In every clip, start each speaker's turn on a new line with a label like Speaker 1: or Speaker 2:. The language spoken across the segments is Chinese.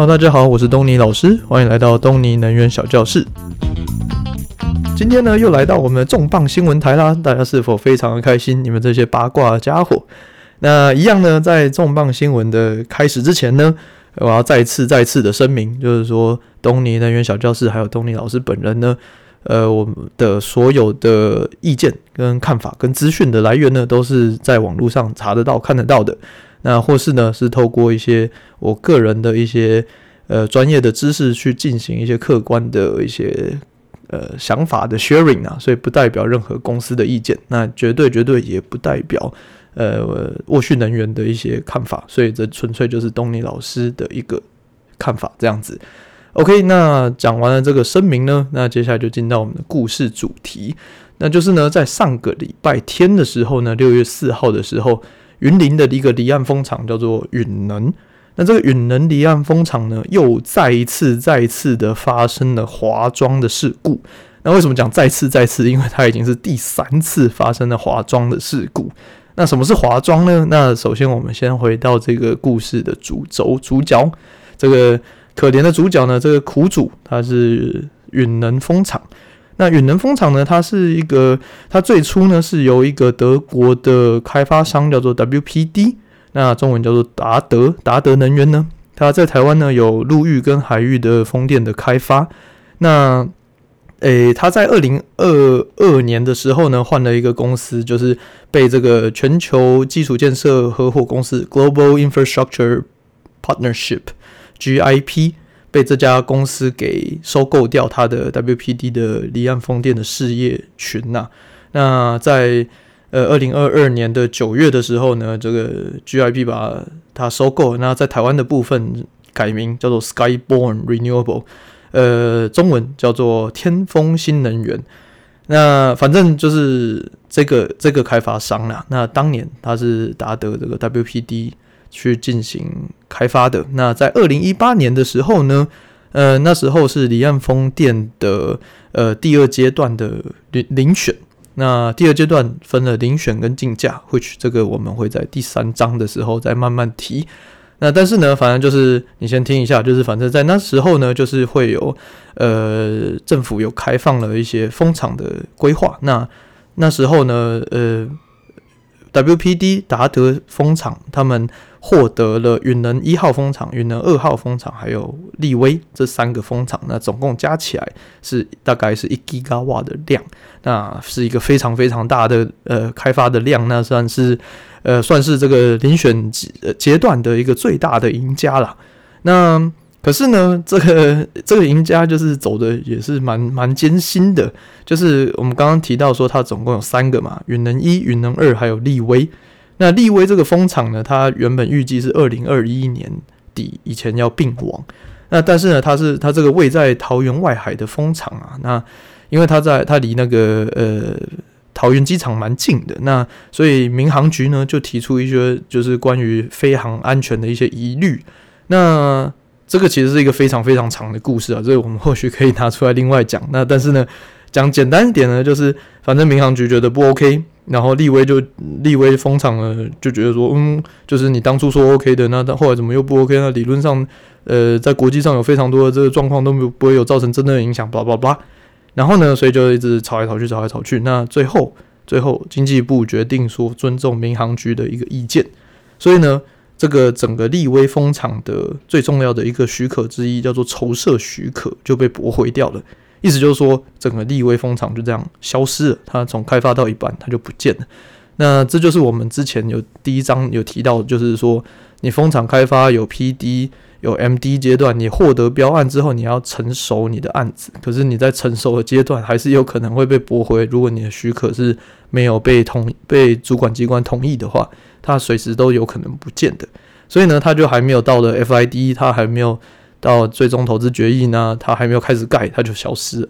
Speaker 1: 好大家好，我是东尼老师，欢迎来到东尼能源小教室。今天呢，又来到我们的重磅新闻台啦，大家是否非常的开心？你们这些八卦的家伙。那一样呢，在重磅新闻的开始之前呢，我要再次再次的声明，就是说东尼能源小教室还有东尼老师本人呢，呃，我们的所有的意见跟看法跟资讯的来源呢，都是在网络上查得到、看得到的。那或是呢，是透过一些我个人的一些呃专业的知识去进行一些客观的一些呃想法的 sharing 啊，所以不代表任何公司的意见，那绝对绝对也不代表呃沃旭能源的一些看法，所以这纯粹就是东尼老师的一个看法这样子。OK，那讲完了这个声明呢，那接下来就进到我们的故事主题，那就是呢，在上个礼拜天的时候呢，六月四号的时候。云林的一个离岸风场叫做允能，那这个允能离岸风场呢，又再一次、再一次的发生了滑桩的事故。那为什么讲再次、再次？因为它已经是第三次发生了滑桩的事故。那什么是滑桩呢？那首先我们先回到这个故事的主轴、主角，这个可怜的主角呢，这个苦主，他是允能风场。那允能风场呢？它是一个，它最初呢是由一个德国的开发商叫做 WPD，那中文叫做达德达德能源呢。它在台湾呢有陆域跟海域的风电的开发。那，诶，它在二零二二年的时候呢换了一个公司，就是被这个全球基础建设合伙公司 Global Infrastructure Partnership（GIP）。被这家公司给收购掉，它的 WPD 的离岸风电的事业群呐、那在呃二零二二年的九月的时候呢，这个 GIP 把它收购，那在台湾的部分改名叫做 Skyborn Renewable，呃，中文叫做天风新能源。那反正就是这个这个开发商啦。那当年他是达德这个 WPD。去进行开发的。那在二零一八年的时候呢，呃，那时候是离岸风电的呃第二阶段的遴遴选。那第二阶段分了遴选跟竞价，which 这个我们会在第三章的时候再慢慢提。那但是呢，反正就是你先听一下，就是反正在那时候呢，就是会有呃政府有开放了一些风场的规划。那那时候呢，呃，WPD 达德风场他们。获得了允能一号风场、允能二号风场，还有立威这三个风场，那总共加起来是大概是一吉瓦的量，那是一个非常非常大的呃开发的量，那算是呃算是这个遴选阶阶段的一个最大的赢家了。那可是呢，这个这个赢家就是走的也是蛮蛮艰辛的，就是我们刚刚提到说，它总共有三个嘛，允能一、允能二，还有立威。那力威这个风场呢，它原本预计是二零二一年底以前要并网。那但是呢，它是它这个位在桃园外海的风场啊。那因为它在它离那个呃桃园机场蛮近的，那所以民航局呢就提出一些就是关于飞航安全的一些疑虑。那这个其实是一个非常非常长的故事啊，这个我们或许可以拿出来另外讲。那但是呢，讲简单一点呢，就是反正民航局觉得不 OK。然后立威就立威风场呢，就觉得说，嗯，就是你当初说 OK 的，那后来怎么又不 OK？那理论上，呃，在国际上有非常多的这个状况都没有不会有造成真正的影响，叭叭叭。然后呢，所以就一直吵来吵去，吵来吵去。那最后，最后经济部决定说尊重民航局的一个意见。所以呢，这个整个立威风场的最重要的一个许可之一，叫做筹设许可，就被驳回掉了。意思就是说，整个力威风场就这样消失了，它从开发到一半，它就不见了。那这就是我们之前有第一章有提到，就是说，你风场开发有 PD 有 MD 阶段，你获得标案之后，你要成熟你的案子。可是你在成熟的阶段，还是有可能会被驳回。如果你的许可是没有被同被主管机关同意的话，它随时都有可能不见的。所以呢，它就还没有到了 FID，它还没有。到最终投资决议呢，它还没有开始盖，它就消失了。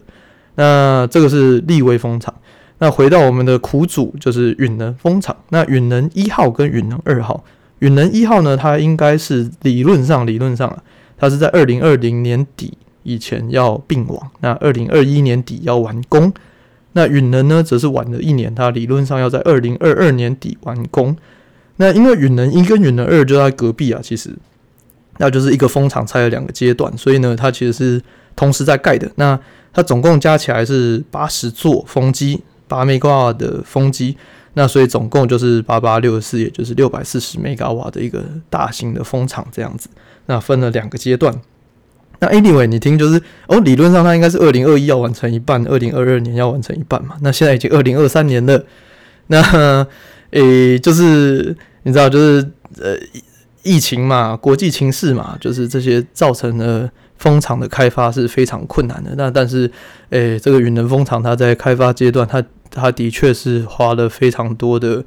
Speaker 1: 那这个是立威风场。那回到我们的苦主，就是允能风场。那允能一号跟允能二号，允能一号呢，它应该是理论上，理论上啊，它是在二零二零年底以前要并网，那二零二一年底要完工。那允能呢，则是晚了一年，它理论上要在二零二二年底完工。那因为允能一跟允能二就在隔壁啊，其实。那就是一个风场拆了两个阶段，所以呢，它其实是同时在盖的。那它总共加起来是八十座风机，八 m 瓦的风机。那所以总共就是八八六十四，也就是六百四十 m 瓦的一个大型的风场这样子。那分了两个阶段。那 anyway，你听就是哦，理论上它应该是二零二一要完成一半，二零二二年要完成一半嘛。那现在已经二零二三年了。那诶、就是你知道，就是呃。疫情嘛，国际情势嘛，就是这些造成了风场的开发是非常困难的。那但是，诶、这个云能风场它在开发阶段，它它的确是花了非常多的，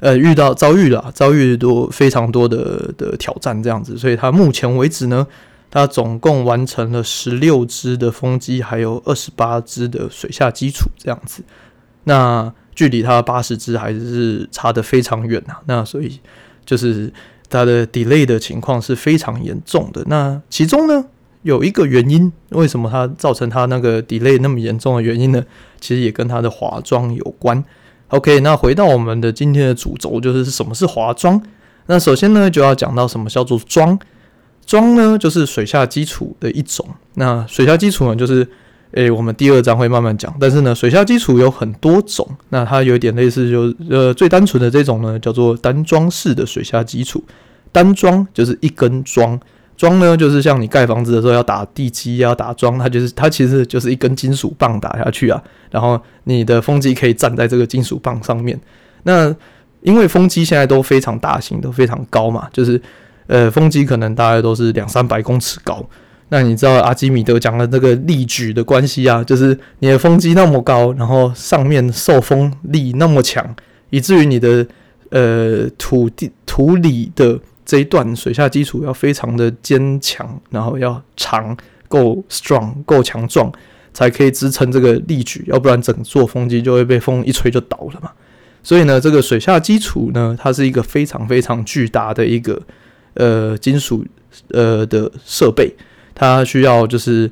Speaker 1: 呃，遇到遭遇了遭遇多非常多的的挑战这样子。所以它目前为止呢，它总共完成了十六只的风机，还有二十八只的水下基础这样子。那距离它八十只还是差得非常远啊。那所以就是。它的 delay 的情况是非常严重的。那其中呢，有一个原因，为什么它造成它那个 delay 那么严重的原因呢？其实也跟它的华装有关。OK，那回到我们的今天的主轴，就是什么是华装。那首先呢，就要讲到什么叫做装。装呢，就是水下基础的一种。那水下基础呢，就是。诶、我们第二章会慢慢讲，但是呢，水下基础有很多种，那它有一点类似就，就呃最单纯的这种呢，叫做单桩式的水下基础。单桩就是一根桩，桩呢就是像你盖房子的时候要打地基要打桩，它就是它其实就是一根金属棒打下去啊，然后你的风机可以站在这个金属棒上面。那因为风机现在都非常大型，都非常高嘛，就是呃风机可能大概都是两三百公尺高。那你知道阿基米德讲的这个力矩的关系啊，就是你的风机那么高，然后上面受风力那么强，以至于你的呃土地土里的这一段水下基础要非常的坚强，然后要长够 strong 够强壮，才可以支撑这个力矩，要不然整座风机就会被风一吹就倒了嘛。所以呢，这个水下基础呢，它是一个非常非常巨大的一个呃金属呃的设备。它需要就是，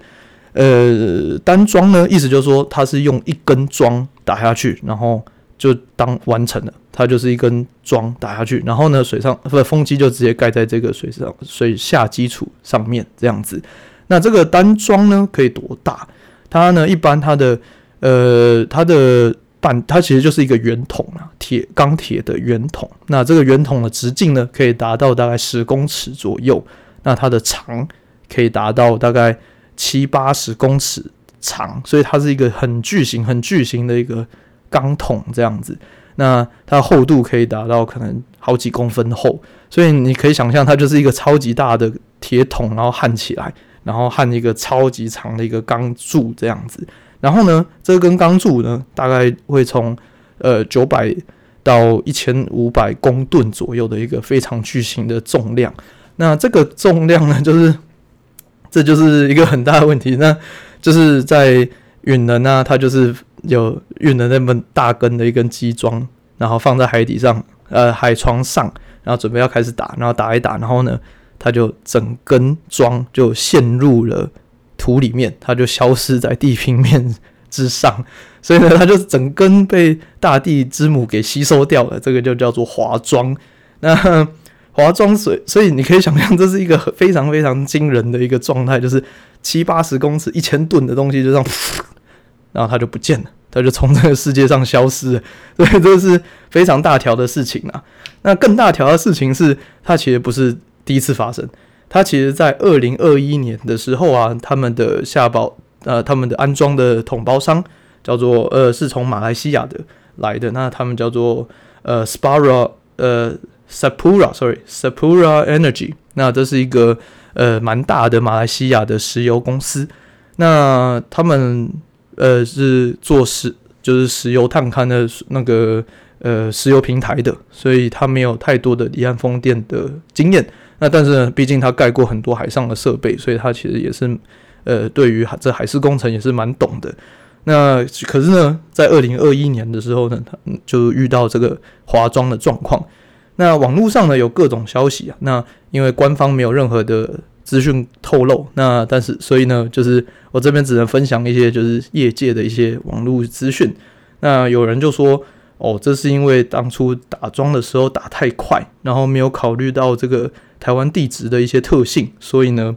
Speaker 1: 呃，单桩呢，意思就是说它是用一根桩打下去，然后就当完成了，它就是一根桩打下去，然后呢，水上不风机就直接盖在这个水上水下基础上面这样子。那这个单桩呢可以多大？它呢一般它的呃它的板它其实就是一个圆筒啊，铁钢铁的圆筒。那这个圆筒的直径呢可以达到大概十公尺左右，那它的长。可以达到大概七八十公尺长，所以它是一个很巨型、很巨型的一个钢筒这样子。那它厚度可以达到可能好几公分厚，所以你可以想象它就是一个超级大的铁桶，然后焊起来，然后焊一个超级长的一个钢柱这样子。然后呢，这根钢柱呢，大概会从呃九百到一千五百公吨左右的一个非常巨型的重量。那这个重量呢，就是。这就是一个很大的问题，那就是在允能啊，它就是有允能那么大根的一根基桩，然后放在海底上，呃，海床上，然后准备要开始打，然后打一打，然后呢，它就整根桩就陷入了土里面，它就消失在地平面之上，所以呢，它就整根被大地之母给吸收掉了，这个就叫做滑桩。那滑桩水，所以你可以想象，这是一个 非常非常惊人的一个状态，就是七八十公尺、一千吨的东西就这样，然后它就不见了，它就从这个世界上消失了。所以这是非常大条的事情啊。那更大条的事情是，它其实不是第一次发生，它其实在二零二一年的时候啊，他们的下包呃，他们的安装的统包商叫做呃，是从马来西亚的来的，那他们叫做呃，Spara 呃。Sapura，sorry，Sapura Energy，那这是一个呃蛮大的马来西亚的石油公司。那他们呃是做石，就是石油探勘的那个呃石油平台的，所以他没有太多的离岸风电的经验。那但是呢，毕竟他盖过很多海上的设备，所以他其实也是呃对于这海事工程也是蛮懂的。那可是呢，在二零二一年的时候呢，他就遇到这个华装的状况。那网络上呢有各种消息啊，那因为官方没有任何的资讯透露，那但是所以呢，就是我这边只能分享一些就是业界的一些网络资讯。那有人就说，哦，这是因为当初打桩的时候打太快，然后没有考虑到这个台湾地质的一些特性，所以呢，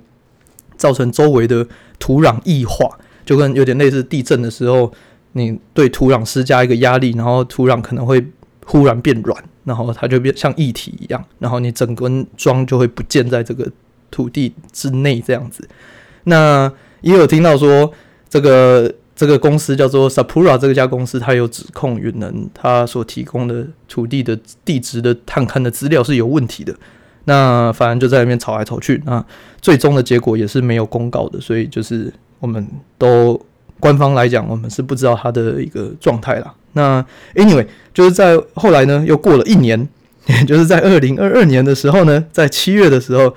Speaker 1: 造成周围的土壤异化，就跟有点类似地震的时候，你对土壤施加一个压力，然后土壤可能会忽然变软，然后它就变像液体一样，然后你整根桩就会不见在这个土地之内这样子。那也有听到说，这个这个公司叫做 Sapura 这家公司，它有指控云能它所提供的土地的地质的探勘的资料是有问题的。那反正就在那边吵来吵去，那最终的结果也是没有公告的，所以就是我们都官方来讲，我们是不知道它的一个状态啦。那 anyway，就是在后来呢，又过了一年，也 就是在二零二二年的时候呢，在七月的时候，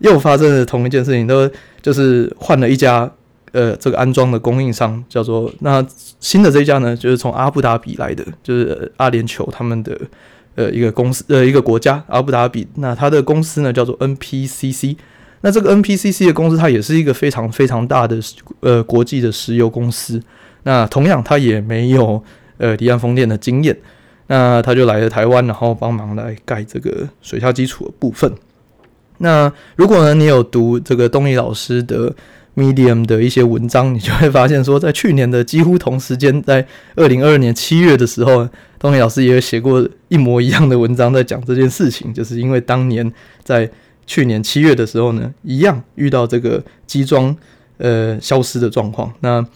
Speaker 1: 又发生了同一件事情，都就是换了一家呃这个安装的供应商，叫做那新的这一家呢，就是从阿布达比来的，就是阿联酋他们的。呃，一个公司，呃，一个国家，阿布达比。那他的公司呢，叫做 NPCC。那这个 NPCC 的公司，它也是一个非常非常大的呃国际的石油公司。那同样，它也没有呃离岸风电的经验。那他就来了台湾，然后帮忙来盖这个水下基础的部分。那如果呢，你有读这个东尼老师的 Medium 的一些文章，你就会发现说，在去年的几乎同时间，在二零二二年七月的时候，东尼老师也有写过一模一样的文章，在讲这件事情，就是因为当年在去年七月的时候呢，一样遇到这个机桩呃消失的状况。那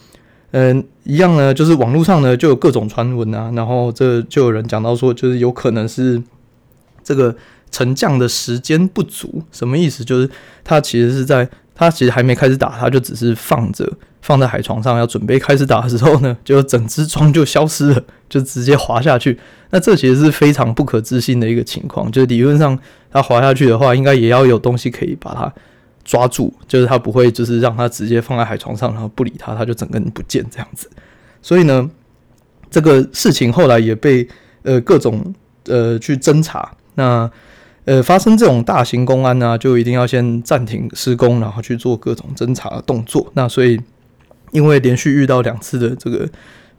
Speaker 1: 嗯、一样呢，就是网络上呢就有各种传闻啊，然后这就有人讲到说，就是有可能是这个沉降的时间不足，什么意思？就是它其实是在。他其实还没开始打，他就只是放着，放在海床上，要准备开始打的时候呢，就整只装就消失了，就直接滑下去。那这其实是非常不可置信的一个情况。就理论上，它滑下去的话，应该也要有东西可以把它抓住，就是它不会就是让它直接放在海床上，然后不理它，它就整个人不见这样子。所以呢，这个事情后来也被呃各种呃去侦查。那呃，发生这种大型公安呢、啊，就一定要先暂停施工，然后去做各种侦查动作。那所以，因为连续遇到两次的这个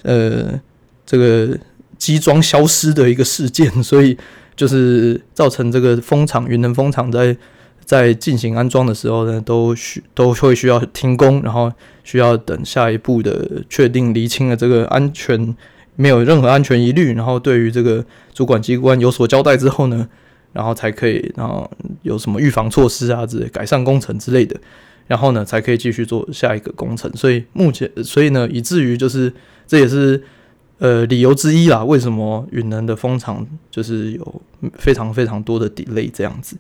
Speaker 1: 呃这个机桩消失的一个事件，所以就是造成这个风场云能风场在在进行安装的时候呢，都需都会需要停工，然后需要等下一步的确定厘清了这个安全没有任何安全疑虑，然后对于这个主管机关有所交代之后呢。然后才可以，然后有什么预防措施啊之类，改善工程之类的，然后呢才可以继续做下一个工程。所以目前，所以呢，以至于就是这也是呃理由之一啦。为什么云南的风场就是有非常非常多的 delay 这样子？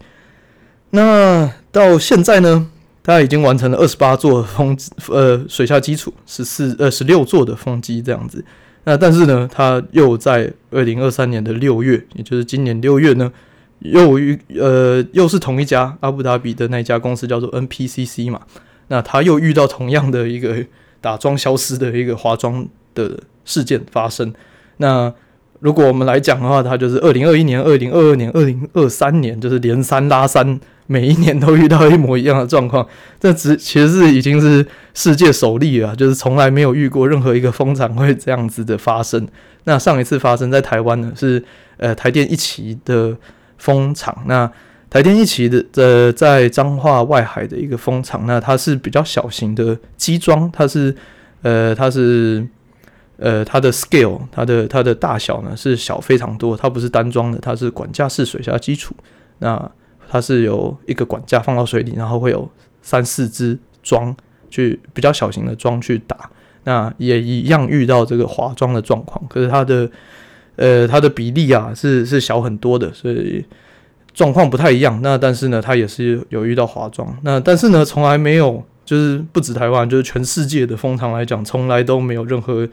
Speaker 1: 那到现在呢，它已经完成了二十八座风呃水下基础，十四呃十六座的风机这样子。那但是呢，它又在二零二三年的六月，也就是今年六月呢。又遇呃，又是同一家阿布达比的那家公司，叫做 NPCC 嘛。那他又遇到同样的一个打桩消失的一个滑桩的事件发生。那如果我们来讲的话，它就是二零二一年、二零二二年、二零二三年，就是连三拉三，每一年都遇到一模一样的状况。这只其实是已经是世界首例了，就是从来没有遇过任何一个风场会这样子的发生。那上一次发生在台湾呢，是呃台电一期的。风场，那台电一期的呃，在彰化外海的一个风场，那它是比较小型的机桩，它是呃，它是呃，它的 scale，它的它的大小呢是小非常多，它不是单装的，它是管架式水下基础，那它是有一个管架放到水里，然后会有三四支桩去比较小型的桩去打，那也一样遇到这个滑桩的状况，可是它的。呃，它的比例啊是是小很多的，所以状况不太一样。那但是呢，它也是有遇到滑桩。那但是呢，从来没有，就是不止台湾，就是全世界的风场来讲，从来都没有任何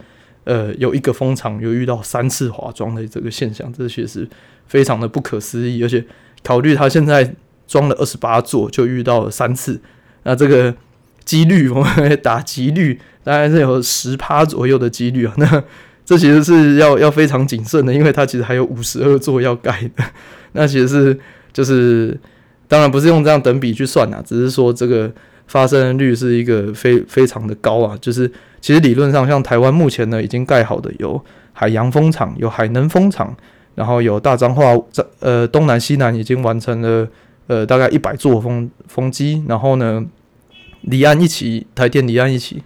Speaker 1: 呃有一个风场有遇到三次滑桩的这个现象，这确实非常的不可思议。而且考虑它现在装了二十八座，就遇到了三次，那这个几率我们打几率，大概是有十趴左右的几率啊。那这其实是要要非常谨慎的，因为它其实还有五十二 座要盖的。那其实是就是，当然不是用这样等比去算啊，只是说这个发生率是一个非非常的高啊。就是其实理论上，像台湾目前呢已经盖好的有海洋风场、有海能风场，然后有大彰化在、呃东南西南已经完成了呃，大概一百座风风机，然后呢，离岸一起，台电离岸一起，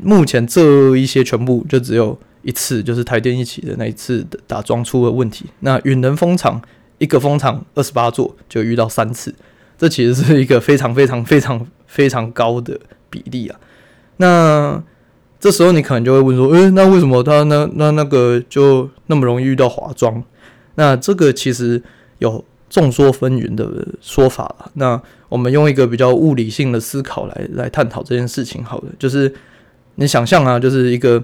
Speaker 1: 目前这一些全部就只有一次，就是台电一起的那一次的打桩出了问题。那云能风场一个风场二十八座就遇到三次，这其实是一个非常非常非常非常高的比例啊。那这时候你可能就会问说，诶、那为什么他那那那个就那么容易遇到滑桩？那这个其实有。众说纷纭的说法了。那我们用一个比较物理性的思考来来探讨这件事情。好的，就是你想象啊，就是一个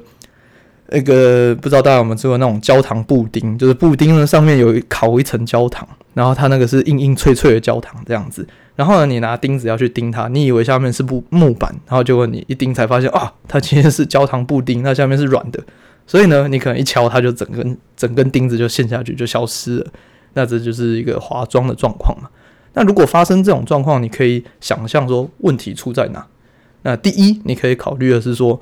Speaker 1: 那个不知道大家有没有吃过那种焦糖布丁，就是布丁呢上面有烤一层焦糖，然后它那个是硬硬脆脆的焦糖这样子。然后呢，你拿钉子要去钉它，你以为下面是木木板，然后结果你一钉才发现啊，它其实是焦糖布丁，那下面是软的。所以呢，你可能一敲它就整根整根钉子就陷下去，就消失了。那这就是一个滑桩的状况嘛。那如果发生这种状况，你可以想象说问题出在哪？那第一，你可以考虑的是说，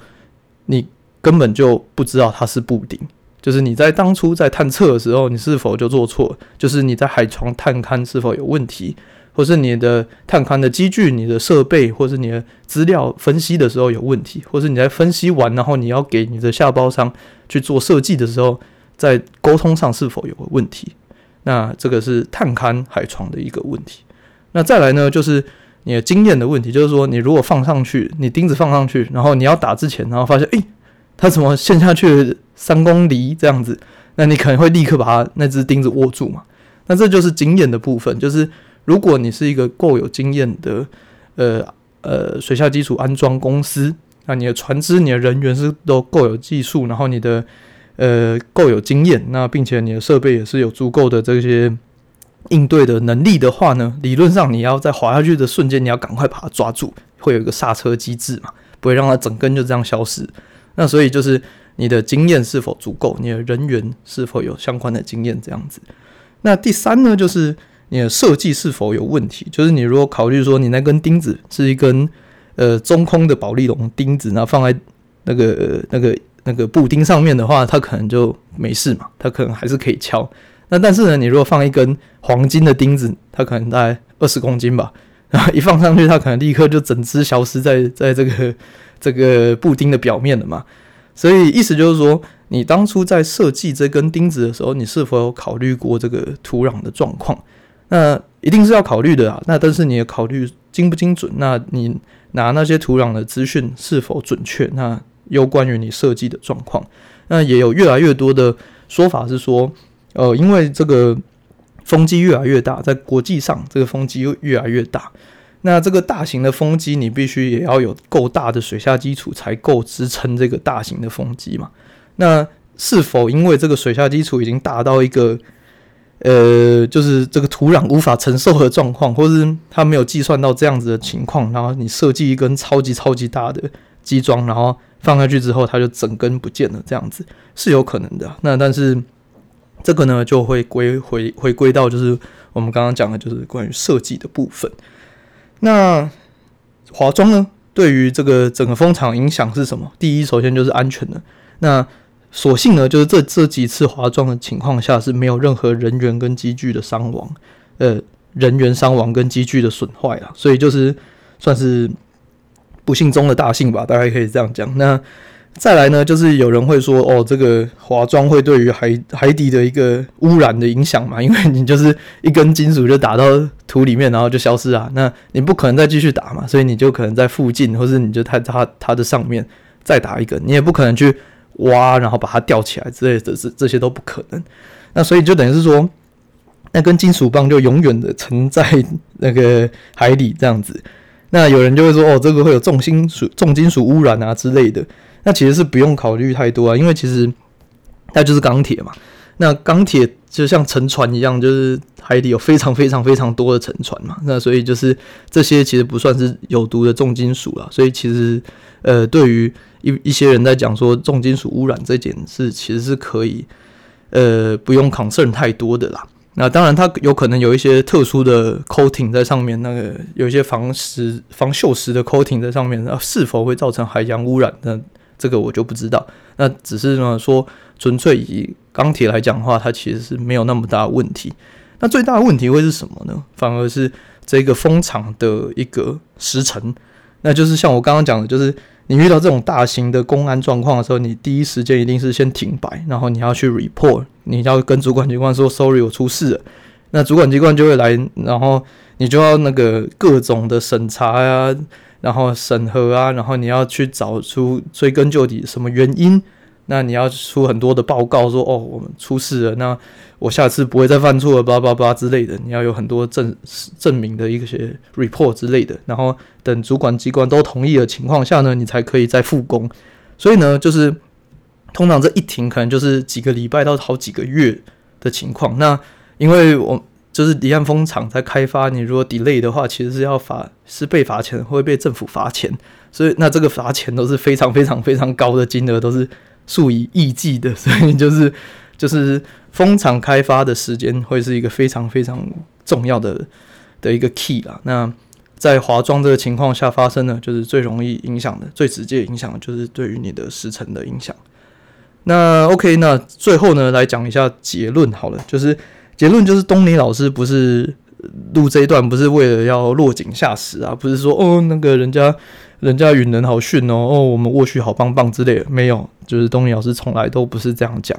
Speaker 1: 你根本就不知道它是布丁，就是你在当初在探测的时候，你是否就做错？就是你在海床探勘是否有问题，或是你的探勘的机具、你的设备，或是你的资料分析的时候有问题，或是你在分析完，然后你要给你的下包商去做设计的时候，在沟通上是否有问题？那这个是探勘海床的一个问题。那再来呢，就是你的经验的问题，就是说你如果放上去，你钉子放上去，然后你要打之前，然后发现，诶，它怎么陷下去三公里这样子？那你可能会立刻把它那只钉子握住嘛。那这就是经验的部分，就是如果你是一个够有经验的，呃呃，水下基础安装公司，那你的船只、你的人员是都够有技术，然后你的。呃，够有经验，那并且你的设备也是有足够的这些应对的能力的话呢，理论上你要在滑下去的瞬间，你要赶快把它抓住，会有一个刹车机制嘛，不会让它整根就这样消失。那所以就是你的经验是否足够，你的人员是否有相关的经验这样子。那第三呢，就是你的设计是否有问题，就是你如果考虑说你那根钉子是一根呃中空的保利龙钉子，那放在那个、那个。那个布丁上面的话，它可能就没事嘛，它可能还是可以敲。那但是呢，你如果放一根黄金的钉子，它可能大概二十公斤吧，然后一放上去，它可能立刻就整只消失在在这个这个布丁的表面了嘛。所以意思就是说，你当初在设计这根钉子的时候，你是否有考虑过这个土壤的状况？那一定是要考虑的啊。那但是你的考虑精不精准？那你拿那些土壤的资讯是否准确？那有关于你设计的状况，那也有越来越多的说法是说，呃，因为这个风机越来越大，在国际上这个风机又越来越大，那这个大型的风机你必须也要有够大的水下基础才够支撑这个大型的风机嘛？那是否因为这个水下基础已经达到一个，呃，就是这个土壤无法承受的状况，或是他没有计算到这样子的情况，然后你设计一根超级超级大的机桩，然后放下去之后，它就整根不见了，这样子是有可能的。那但是这个呢，就会归回回归到就是我们刚刚讲的，就是关于设计的部分。那华中呢，对于这个整个风场影响是什么？第一，首先就是安全的。那所幸呢，就是这这几次滑撞的情况下是没有任何人员跟机具的伤亡，呃，人员伤亡跟机具的损坏了，所以就是算是。不幸中的大幸吧，大概可以这样讲。那再来呢，就是有人会说，哦，这个滑桩会对于海海底的一个污染的影响嘛？因为你就是一根金属就打到土里面，然后就消失啊。那你不可能再继续打嘛，所以你就可能在附近，或是你就在它它的上面再打一根，你也不可能去挖，然后把它吊起来之类的，这这些都不可能。那所以就等于是说，那根金属棒就永远的沉在那个海底这样子。那有人就会说，哦，这个会有重金属、重金属污染啊之类的。那其实是不用考虑太多啊，因为其实它就是钢铁嘛。那钢铁就像沉船一样，就是海底有非常非常非常多的沉船嘛。那所以就是这些其实不算是有毒的重金属了。所以其实呃，对于一一些人在讲说重金属污染这件事，其实是可以呃不用 concern 太多的啦。那当然，它有可能有一些特殊的 coating 在上面，那个有一些防蚀、防锈蚀的 coating 在上面，那是否会造成海洋污染？那这个我就不知道。那只是呢说，纯粹以钢铁来讲的话，它其实是没有那么大问题。那最大的问题会是什么呢？反而是这个封厂的一个时程，那就是像我刚刚讲的，就是你遇到这种大型的公安状况的时候，你第一时间一定是先停摆，然后你要去 report，你要跟主管机关说 sorry，我出事了。那主管机关就会来，然后你就要那个各种的审查呀、啊，然后审核啊，然后你要去找出追根究底什么原因。那你要出很多的报告说，哦，我们出事了，那我下次不会再犯错了，叭叭叭之类的。你要有很多证证明的一些 report 之类的，然后等主管机关都同意的情况下呢，你才可以再复工。所以呢，就是通常这一停可能就是几个礼拜到好几个月的情况。那因为我就是离岸风场在开发，你如果 delay 的话，其实是要罚，是被罚钱，会被政府罚钱。所以那这个罚钱都是非常非常非常高的金额，都是数以亿计的。所以就是就是风场开发的时间会是一个非常非常重要的的一个 key 啦。那在华装这个情况下发生呢，就是最容易影响的、最直接影响的就是对于你的时程的影响。那 OK，那最后呢，来讲一下结论好了，就是。结论就是，东尼老师不是录这一段，不是为了要落井下石啊，不是说哦那个人家人家云人好逊哦，哦我们沃旭好棒棒之类的，没有，就是东尼老师从来都不是这样讲。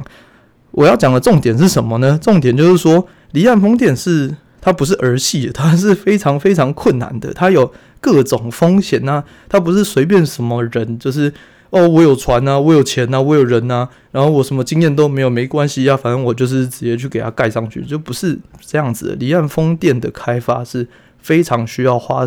Speaker 1: 我要讲的重点是什么呢？重点就是说，离岸风电是它不是儿戏，它是非常非常困难的，它有各种风险呐，它不是随便什么人就是。哦，我有船啊，我有钱啊，我有人啊，然后我什么经验都没有，没关系呀、反正我就是直接去给它盖上去，就不是这样子的。离岸风电的开发是非常需要花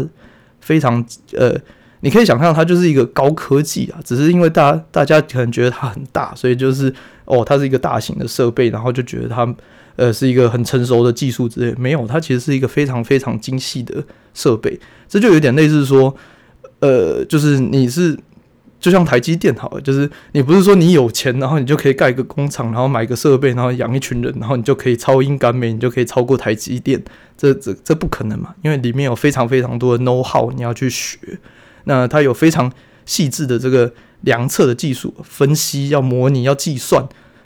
Speaker 1: 非常呃，你可以想象它就是一个高科技啊，只是因为大大家可能觉得它很大，所以就是哦，它是一个大型的设备，然后就觉得它呃是一个很成熟的技术之类，没有，它其实是一个非常非常精细的设备，这就有点类似说，呃，就是你是。就像台积电好了，就是你不是说你有钱，然后你就可以盖一个工厂，然后买个设备，然后养一群人，然后你就可以超英赶美，你就可以超过台积电，这这这不可能嘛？因为里面有非常非常多的 know how，你要去学。那它有非常细致的这个量测的技术，分析要模拟要计算，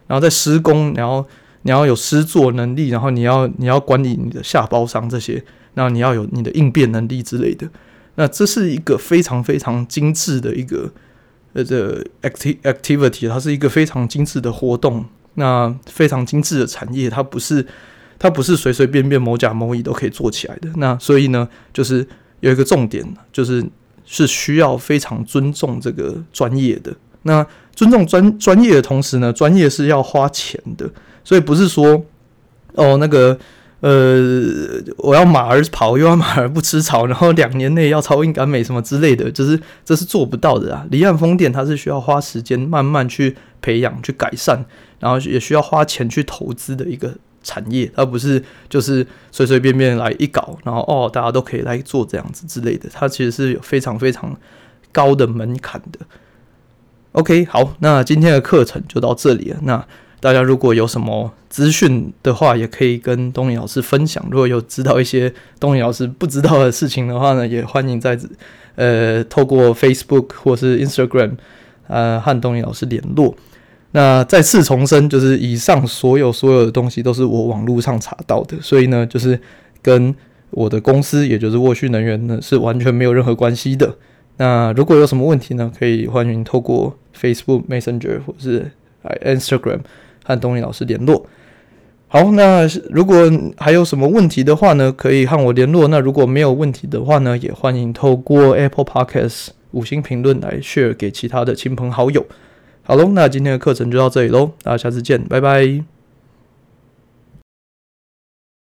Speaker 1: 然后在施工，然后你要有施作能力，然后你要你要管理你的下包商这些，然后你要有你的应变能力之类的。那这是一个非常非常精致的一个。呃，这 acti activity 它是一个非常精致的活动，那非常精致的产业，它不是它不是随随便便某甲某乙都可以做起来的。那所以呢，就是有一个重点，就是是需要非常尊重这个专业的。那尊重专专业的同时呢，专业是要花钱的，所以不是说哦那个。呃，我要马儿跑，又要马儿不吃草，然后两年内要超英赶美什么之类的，就是这是做不到的啊。离岸风电它是需要花时间慢慢去培养、去改善，然后也需要花钱去投资的一个产业，而不是就是随随便便来一搞，然后哦大家都可以来做这样子之类的。它其实是有非常非常高的门槛的。OK，好，那今天的课程就到这里了。那。大家如果有什么资讯的话，也可以跟东尼老师分享。如果有知道一些东尼老师不知道的事情的话呢，也欢迎在呃透过 Facebook 或是 Instagram 呃和东尼老师联络。那再次重申，就是以上所有所有的东西都是我网络上查到的，所以呢，就是跟我的公司，也就是沃旭能源呢，是完全没有任何关系的。那如果有什么问题呢，可以欢迎透过 Facebook Messenger 或是 Instagram。和东尼老师联络。好，那如果还有什么问题的话呢，可以和我联络。那如果没有问题的话呢，也欢迎透过 Apple Podcast 五星评论来 share 给其他的亲朋好友。好喽，那今天的课程就到这里喽，那下次见，拜拜。